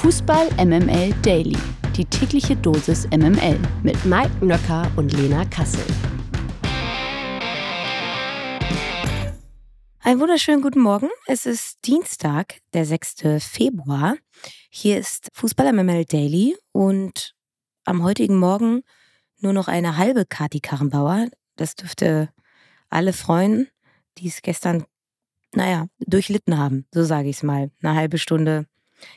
Fußball MML Daily. Die tägliche Dosis MML mit Mike Nöcker und Lena Kassel. Einen wunderschönen guten Morgen. Es ist Dienstag, der 6. Februar. Hier ist Fußball MML Daily und am heutigen Morgen nur noch eine halbe Kati Karrenbauer. Das dürfte alle freuen, die es gestern, naja, durchlitten haben, so sage ich es mal. Eine halbe Stunde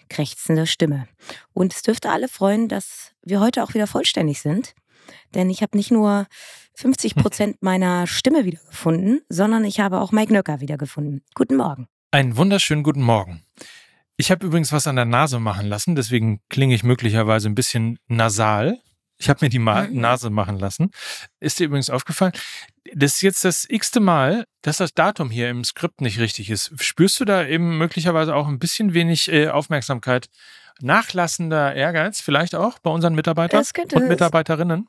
krächzende Stimme. Und es dürfte alle freuen, dass wir heute auch wieder vollständig sind. Denn ich habe nicht nur 50 Prozent meiner Stimme wiedergefunden, sondern ich habe auch Mike Nöcker wiedergefunden. Guten Morgen. Einen wunderschönen guten Morgen. Ich habe übrigens was an der Nase machen lassen, deswegen klinge ich möglicherweise ein bisschen nasal. Ich habe mir die Ma mhm. Nase machen lassen. Ist dir übrigens aufgefallen? Das ist jetzt das x-te Mal, dass das Datum hier im Skript nicht richtig ist. Spürst du da eben möglicherweise auch ein bisschen wenig äh, Aufmerksamkeit? Nachlassender Ehrgeiz vielleicht auch bei unseren Mitarbeitern und Mitarbeiterinnen?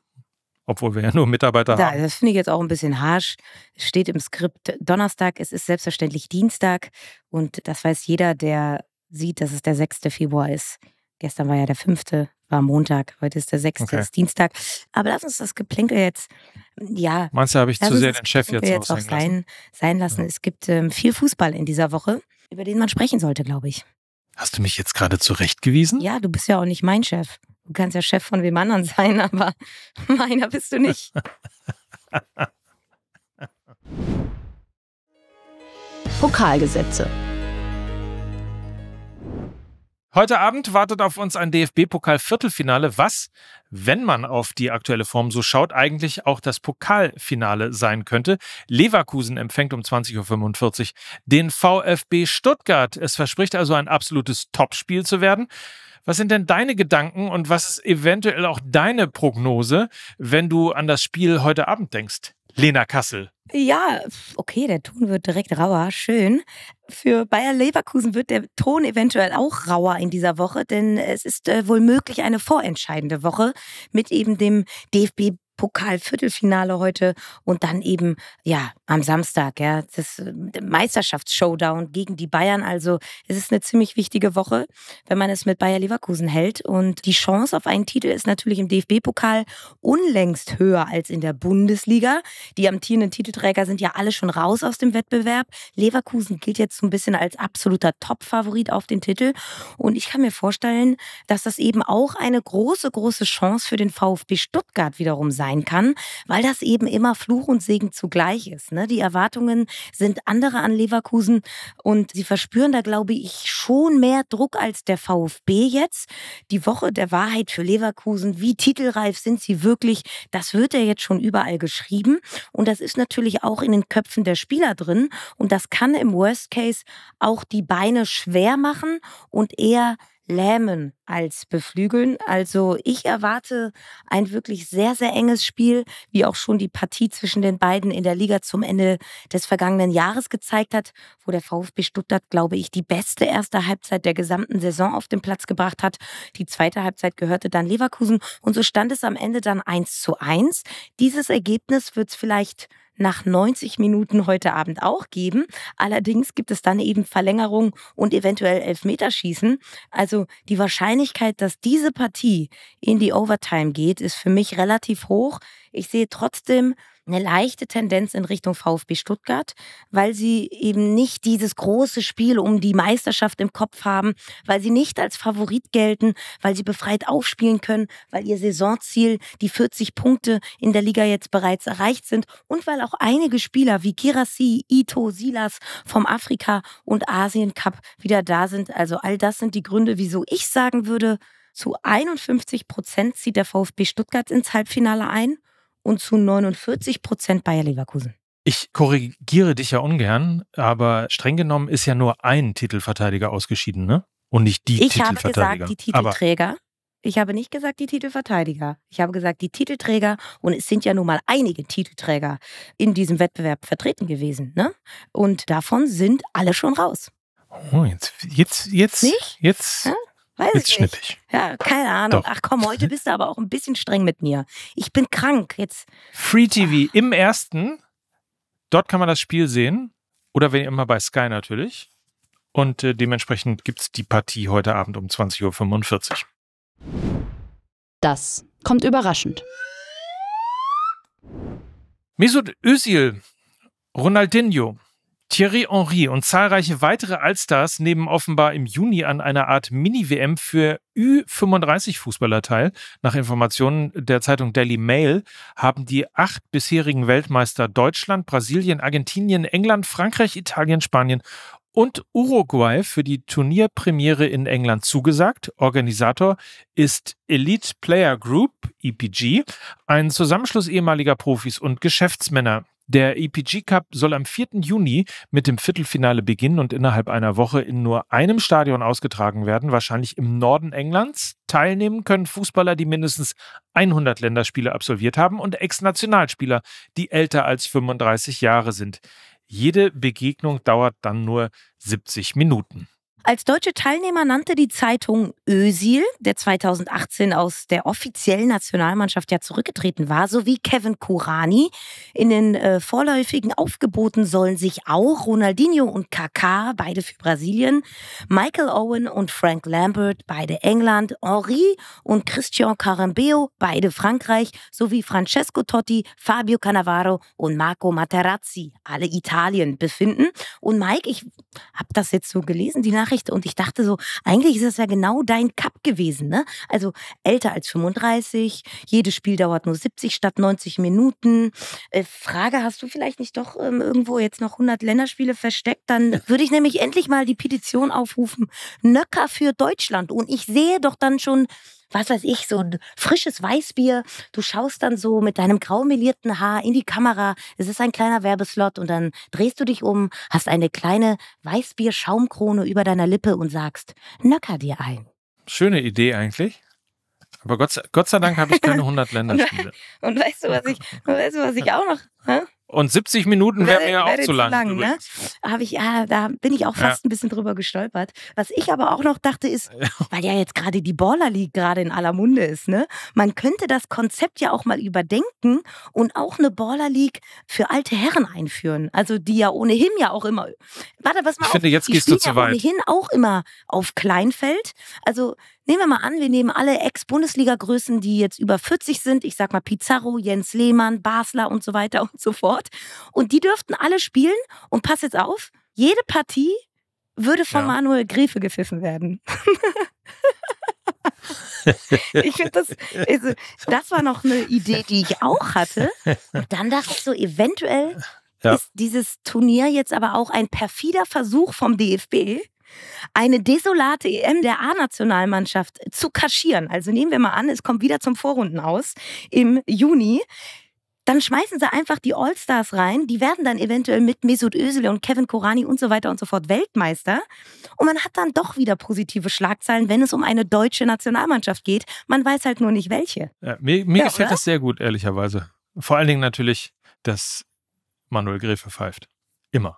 Obwohl wir ja nur Mitarbeiter da, haben. Das finde ich jetzt auch ein bisschen harsch. Es steht im Skript Donnerstag, es ist selbstverständlich Dienstag und das weiß jeder, der sieht, dass es der 6. Februar ist. Gestern war ja der 5 war Montag, heute ist der 6. Okay. ist Dienstag. Aber lass uns das Geplänkel jetzt, ja. Meinst du, habe ich zu sehr den Chef jetzt, jetzt auch sein, lassen? sein lassen? Ja. Es gibt ähm, viel Fußball in dieser Woche, über den man sprechen sollte, glaube ich. Hast du mich jetzt gerade zurechtgewiesen? Ja, du bist ja auch nicht mein Chef. Du kannst ja Chef von wem anderen sein, aber meiner bist du nicht. Pokalgesetze. Heute Abend wartet auf uns ein DFB-Pokal-Viertelfinale, was, wenn man auf die aktuelle Form so schaut, eigentlich auch das Pokalfinale sein könnte. Leverkusen empfängt um 20.45 Uhr den VfB Stuttgart. Es verspricht also ein absolutes Topspiel zu werden. Was sind denn deine Gedanken und was ist eventuell auch deine Prognose, wenn du an das Spiel heute Abend denkst? Lena Kassel. Ja, okay, der Ton wird direkt rauer. Schön. Für Bayer Leverkusen wird der Ton eventuell auch rauer in dieser Woche, denn es ist äh, wohl möglich eine vorentscheidende Woche mit eben dem DFB Pokal-Viertelfinale heute und dann eben, ja, am Samstag, ja, das äh, Meisterschaftsshowdown gegen die Bayern. Also es ist eine ziemlich wichtige Woche, wenn man es mit Bayer Leverkusen hält. Und die Chance auf einen Titel ist natürlich im DFB-Pokal unlängst höher als in der Bundesliga. Die amtierenden Titelträger sind ja alle schon raus aus dem Wettbewerb. Leverkusen gilt jetzt so ein bisschen als absoluter Top-Favorit auf den Titel. Und ich kann mir vorstellen, dass das eben auch eine große, große Chance für den VfB Stuttgart wiederum sein sein kann, weil das eben immer Fluch und Segen zugleich ist. Ne? Die Erwartungen sind andere an Leverkusen und sie verspüren da, glaube ich, schon mehr Druck als der VfB jetzt. Die Woche der Wahrheit für Leverkusen, wie titelreif sind sie wirklich, das wird ja jetzt schon überall geschrieben und das ist natürlich auch in den Köpfen der Spieler drin und das kann im Worst Case auch die Beine schwer machen und eher lähmen als beflügeln. Also ich erwarte ein wirklich sehr, sehr enges Spiel, wie auch schon die Partie zwischen den beiden in der Liga zum Ende des vergangenen Jahres gezeigt hat, wo der VfB Stuttgart, glaube ich, die beste erste Halbzeit der gesamten Saison auf den Platz gebracht hat. Die zweite Halbzeit gehörte dann Leverkusen und so stand es am Ende dann eins zu eins. Dieses Ergebnis wird es vielleicht nach 90 Minuten heute Abend auch geben. Allerdings gibt es dann eben Verlängerung und eventuell Elfmeterschießen. Also die Wahrscheinlichkeit, dass diese Partie in die Overtime geht, ist für mich relativ hoch. Ich sehe trotzdem eine leichte Tendenz in Richtung VfB Stuttgart, weil sie eben nicht dieses große Spiel um die Meisterschaft im Kopf haben, weil sie nicht als Favorit gelten, weil sie befreit aufspielen können, weil ihr Saisonziel, die 40 Punkte in der Liga jetzt bereits erreicht sind und weil auch einige Spieler wie Girassi, Ito, Silas vom Afrika- und Asien-Cup wieder da sind. Also all das sind die Gründe, wieso ich sagen würde, zu 51 Prozent zieht der VfB Stuttgart ins Halbfinale ein und zu 49 Prozent Bayer Leverkusen. Ich korrigiere dich ja ungern, aber streng genommen ist ja nur ein Titelverteidiger ausgeschieden, ne? Und nicht die ich Titelverteidiger. Ich habe gesagt, die Titelträger. Aber ich habe nicht gesagt, die Titelverteidiger. Ich habe gesagt, die Titelträger. Und es sind ja nun mal einige Titelträger in diesem Wettbewerb vertreten gewesen. Ne? Und davon sind alle schon raus. Oh, jetzt, jetzt, jetzt, nicht? jetzt, ja? Weiß Jetzt ich nicht. Ja, keine Ahnung. Doch. Ach komm, heute bist du aber auch ein bisschen streng mit mir. Ich bin krank jetzt. Free TV im ersten. Dort kann man das Spiel sehen. Oder wenn immer bei Sky natürlich. Und äh, dementsprechend gibt es die Partie heute Abend um 20.45 Uhr. Das kommt überraschend. Mesut Özil, Ronaldinho, Thierry Henry und zahlreiche weitere Allstars nehmen offenbar im Juni an einer Art Mini-WM für Ü35-Fußballer teil. Nach Informationen der Zeitung Daily Mail haben die acht bisherigen Weltmeister Deutschland, Brasilien, Argentinien, England, Frankreich, Italien, Spanien und Uruguay für die Turnierpremiere in England zugesagt. Organisator ist Elite Player Group, EPG, ein Zusammenschluss ehemaliger Profis und Geschäftsmänner. Der EPG Cup soll am 4. Juni mit dem Viertelfinale beginnen und innerhalb einer Woche in nur einem Stadion ausgetragen werden, wahrscheinlich im Norden Englands. Teilnehmen können Fußballer, die mindestens 100 Länderspiele absolviert haben und Ex-Nationalspieler, die älter als 35 Jahre sind. Jede Begegnung dauert dann nur 70 Minuten. Als deutsche Teilnehmer nannte die Zeitung Ösil, der 2018 aus der offiziellen Nationalmannschaft ja zurückgetreten war, sowie Kevin Kurani. In den äh, vorläufigen Aufgeboten sollen sich auch Ronaldinho und Kaká, beide für Brasilien, Michael Owen und Frank Lambert, beide England, Henri und Christian Carambeo, beide Frankreich, sowie Francesco Totti, Fabio Cannavaro und Marco Materazzi, alle Italien, befinden. Und Mike, ich habe das jetzt so gelesen, die Nachricht Nachricht und ich dachte so, eigentlich ist das ja genau dein Cup gewesen, ne? Also älter als 35, jedes Spiel dauert nur 70 statt 90 Minuten. Äh, Frage, hast du vielleicht nicht doch ähm, irgendwo jetzt noch 100 Länderspiele versteckt? Dann würde ich nämlich endlich mal die Petition aufrufen, Nöcker für Deutschland. Und ich sehe doch dann schon was weiß ich, so ein frisches Weißbier. Du schaust dann so mit deinem graumelierten Haar in die Kamera. Es ist ein kleiner Werbeslot und dann drehst du dich um, hast eine kleine Weißbier-Schaumkrone über deiner Lippe und sagst, nöcker dir ein. Schöne Idee eigentlich. Aber Gott, Gott sei Dank habe ich keine 100 Länderspiele. und weißt du, was ich, weißt du, was ich auch noch, hä? Und 70 Minuten wäre mir ja auch zu lang. lang ne? Habe ich, ja, da bin ich auch fast ja. ein bisschen drüber gestolpert. Was ich aber auch noch dachte ist, weil ja jetzt gerade die Baller League gerade in aller Munde ist, ne? Man könnte das Konzept ja auch mal überdenken und auch eine Baller League für alte Herren einführen. Also die ja ohnehin ja auch immer. Warte, was mal. Ich auf, finde, jetzt gehst du zu ja weit. ohnehin auch immer auf Kleinfeld. Also Nehmen wir mal an, wir nehmen alle Ex-Bundesliga-Größen, die jetzt über 40 sind. Ich sag mal Pizarro, Jens Lehmann, Basler und so weiter und so fort. Und die dürften alle spielen. Und pass jetzt auf, jede Partie würde von ja. Manuel Gräfe gepfiffen werden. ich finde das, also, das war noch eine Idee, die ich auch hatte. Und dann dachte ich so, eventuell ja. ist dieses Turnier jetzt aber auch ein perfider Versuch vom DFB, eine desolate EM der A-Nationalmannschaft zu kaschieren. Also nehmen wir mal an, es kommt wieder zum Vorrunden aus im Juni. Dann schmeißen sie einfach die All-Stars rein. Die werden dann eventuell mit Mesut Özil und Kevin Korani und so weiter und so fort Weltmeister. Und man hat dann doch wieder positive Schlagzeilen, wenn es um eine deutsche Nationalmannschaft geht. Man weiß halt nur nicht welche. Ja, mir, mir ja, gefällt oder? das sehr gut, ehrlicherweise. Vor allen Dingen natürlich, dass Manuel Gräfe pfeift. Immer.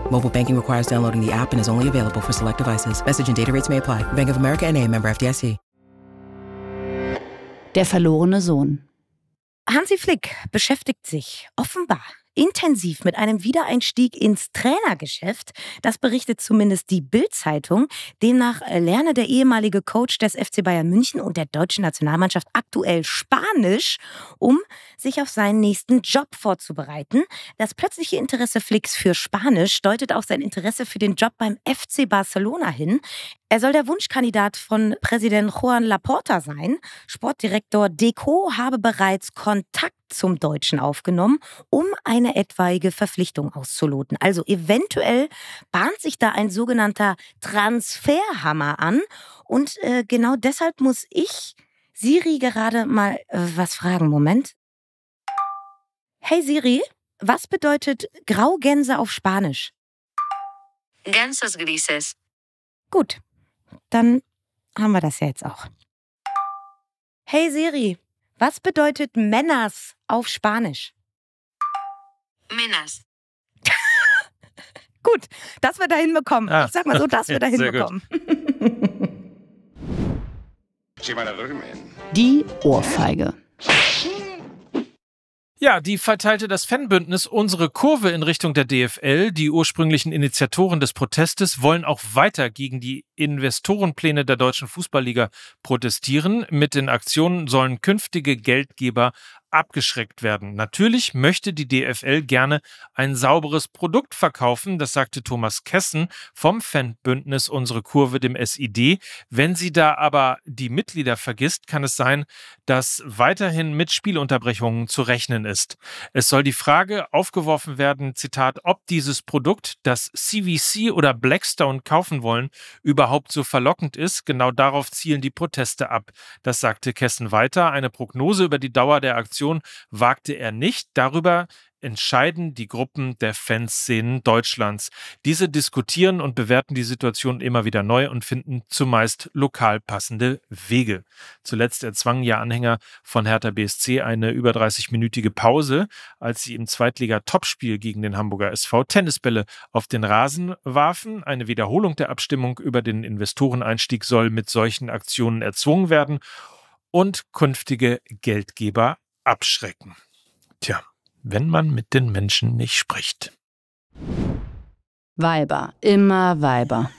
Mobile banking requires downloading the app and is only available for select devices. Message and data rates may apply. Bank of America and a member FDIC. Der verlorene Sohn. Hansi Flick beschäftigt sich offenbar intensiv mit einem Wiedereinstieg ins Trainergeschäft. Das berichtet zumindest die Bild-Zeitung. Demnach lerne der ehemalige Coach des FC Bayern München und der deutschen Nationalmannschaft aktuell Spanisch, um sich auf seinen nächsten Job vorzubereiten. Das plötzliche Interesse Flicks für Spanisch deutet auf sein Interesse für den Job beim FC Barcelona hin. Er soll der Wunschkandidat von Präsident Juan Laporta sein. Sportdirektor Deco habe bereits Kontakt zum Deutschen aufgenommen, um eine etwaige Verpflichtung auszuloten. Also eventuell bahnt sich da ein sogenannter Transferhammer an. Und äh, genau deshalb muss ich Siri gerade mal äh, was fragen. Moment. Hey Siri, was bedeutet Graugänse auf Spanisch? Gansos grises. Gut, dann haben wir das ja jetzt auch. Hey Siri, was bedeutet Männers auf Spanisch? Männers. Gut, dass wir da hinbekommen. Ah. Ich sag mal so, dass wir da hinbekommen. Die Ohrfeige. Ja, die verteilte das Fanbündnis unsere Kurve in Richtung der DFL. Die ursprünglichen Initiatoren des Protestes wollen auch weiter gegen die Investorenpläne der deutschen Fußballliga protestieren. Mit den Aktionen sollen künftige Geldgeber abgeschreckt werden. Natürlich möchte die DFL gerne ein sauberes Produkt verkaufen, das sagte Thomas Kessen vom Fanbündnis Unsere Kurve, dem SID. Wenn sie da aber die Mitglieder vergisst, kann es sein, dass weiterhin mit Spielunterbrechungen zu rechnen ist. Es soll die Frage aufgeworfen werden, Zitat, ob dieses Produkt, das CVC oder Blackstone kaufen wollen, überhaupt so verlockend ist. Genau darauf zielen die Proteste ab. Das sagte Kessen weiter. Eine Prognose über die Dauer der Aktion wagte er nicht. Darüber entscheiden die Gruppen der Fanszenen Deutschlands. Diese diskutieren und bewerten die Situation immer wieder neu und finden zumeist lokal passende Wege. Zuletzt erzwangen ja Anhänger von Hertha BSC eine über 30-minütige Pause, als sie im Zweitliga-Topspiel gegen den Hamburger SV Tennisbälle auf den Rasen warfen. Eine Wiederholung der Abstimmung über den Investoreneinstieg soll mit solchen Aktionen erzwungen werden und künftige Geldgeber abschrecken. Tja, wenn man mit den Menschen nicht spricht. Weiber, immer Weiber.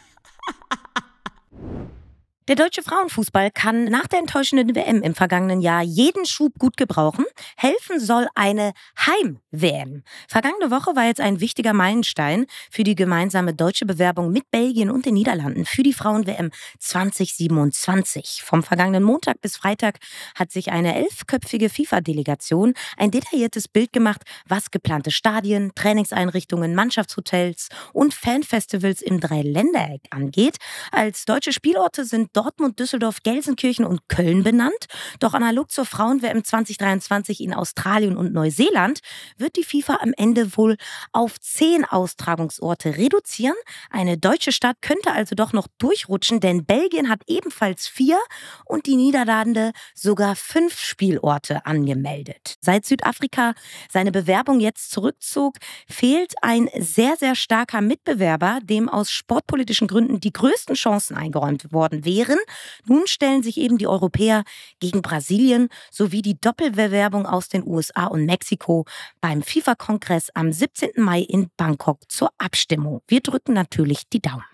Der deutsche Frauenfußball kann nach der enttäuschenden WM im vergangenen Jahr jeden Schub gut gebrauchen. Helfen soll eine Heim-WM. Vergangene Woche war jetzt ein wichtiger Meilenstein für die gemeinsame deutsche Bewerbung mit Belgien und den Niederlanden für die Frauen-WM 2027. Vom vergangenen Montag bis Freitag hat sich eine elfköpfige FIFA-Delegation ein detailliertes Bild gemacht, was geplante Stadien, Trainingseinrichtungen, Mannschaftshotels und Fanfestivals im Dreiländereck angeht. Als deutsche Spielorte sind Dortmund, Düsseldorf, Gelsenkirchen und Köln benannt. Doch analog zur Frauen-WM 2023 in Australien und Neuseeland wird die FIFA am Ende wohl auf zehn Austragungsorte reduzieren. Eine deutsche Stadt könnte also doch noch durchrutschen, denn Belgien hat ebenfalls vier und die Niederlande sogar fünf Spielorte angemeldet. Seit Südafrika seine Bewerbung jetzt zurückzog, fehlt ein sehr, sehr starker Mitbewerber, dem aus sportpolitischen Gründen die größten Chancen eingeräumt worden wären wären. Nun stellen sich eben die Europäer gegen Brasilien sowie die Doppelbewerbung aus den USA und Mexiko beim FIFA-Kongress am 17. Mai in Bangkok zur Abstimmung. Wir drücken natürlich die Daumen.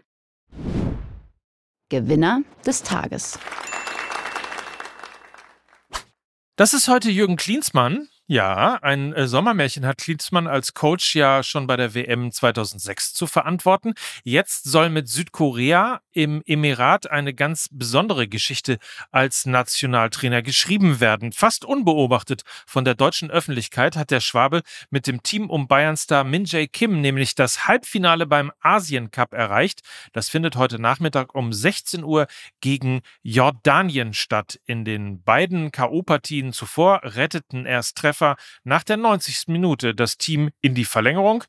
Gewinner des Tages. Das ist heute Jürgen Klinsmann. Ja, ein äh, Sommermärchen hat Klinsmann als Coach ja schon bei der WM 2006 zu verantworten. Jetzt soll mit Südkorea im Emirat eine ganz besondere Geschichte als Nationaltrainer geschrieben werden. Fast unbeobachtet von der deutschen Öffentlichkeit hat der Schwabe mit dem Team um Bayernstar Min Jae Kim nämlich das Halbfinale beim Asien Cup erreicht. Das findet heute Nachmittag um 16 Uhr gegen Jordanien statt. In den beiden K.O.-Partien zuvor retteten erst Treffer Treffer nach der 90. Minute das Team in die Verlängerung.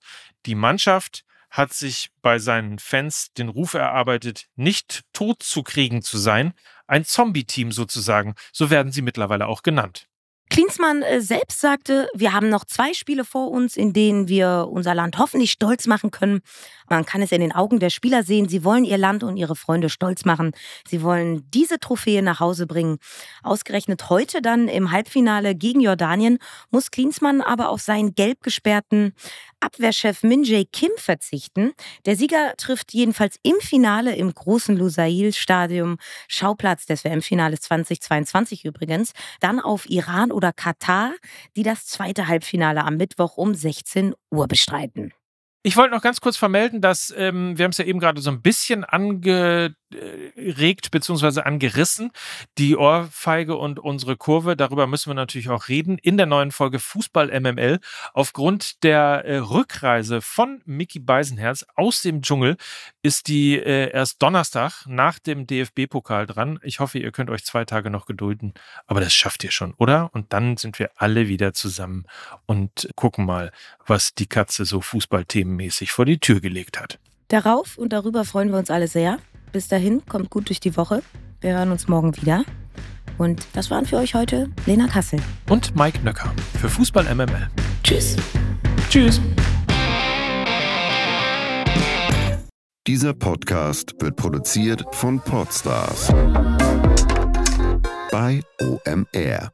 Die Mannschaft hat sich bei seinen Fans den Ruf erarbeitet, nicht tot zu kriegen zu sein. Ein Zombie-Team sozusagen, so werden sie mittlerweile auch genannt. Klinsmann äh, selbst sagte, wir haben noch zwei Spiele vor uns, in denen wir unser Land hoffentlich stolz machen können. Man kann es in den Augen der Spieler sehen, sie wollen ihr Land und ihre Freunde stolz machen. Sie wollen diese Trophäe nach Hause bringen. Ausgerechnet heute dann im Halbfinale gegen Jordanien muss Klinsmann aber auf seinen gelb gesperrten Abwehrchef Min Jae Kim verzichten. Der Sieger trifft jedenfalls im Finale im großen Lusail-Stadium, Schauplatz des WM-Finales 2022 übrigens, dann auf Iran oder Katar, die das zweite Halbfinale am Mittwoch um 16 Uhr bestreiten. Ich wollte noch ganz kurz vermelden, dass ähm, wir haben es ja eben gerade so ein bisschen ange angeregt bzw. angerissen. Die Ohrfeige und unsere Kurve, darüber müssen wir natürlich auch reden. In der neuen Folge Fußball MML. Aufgrund der äh, Rückreise von Mickey Beisenherz aus dem Dschungel ist die äh, erst Donnerstag nach dem DFB-Pokal dran. Ich hoffe, ihr könnt euch zwei Tage noch gedulden. Aber das schafft ihr schon, oder? Und dann sind wir alle wieder zusammen und gucken mal, was die Katze so fußballthemenmäßig vor die Tür gelegt hat. Darauf und darüber freuen wir uns alle sehr. Bis dahin, kommt gut durch die Woche. Wir hören uns morgen wieder. Und das waren für euch heute Lena Kassel. Und Mike Nöcker für Fußball MML. Tschüss. Tschüss. Dieser Podcast wird produziert von Podstars bei OMR.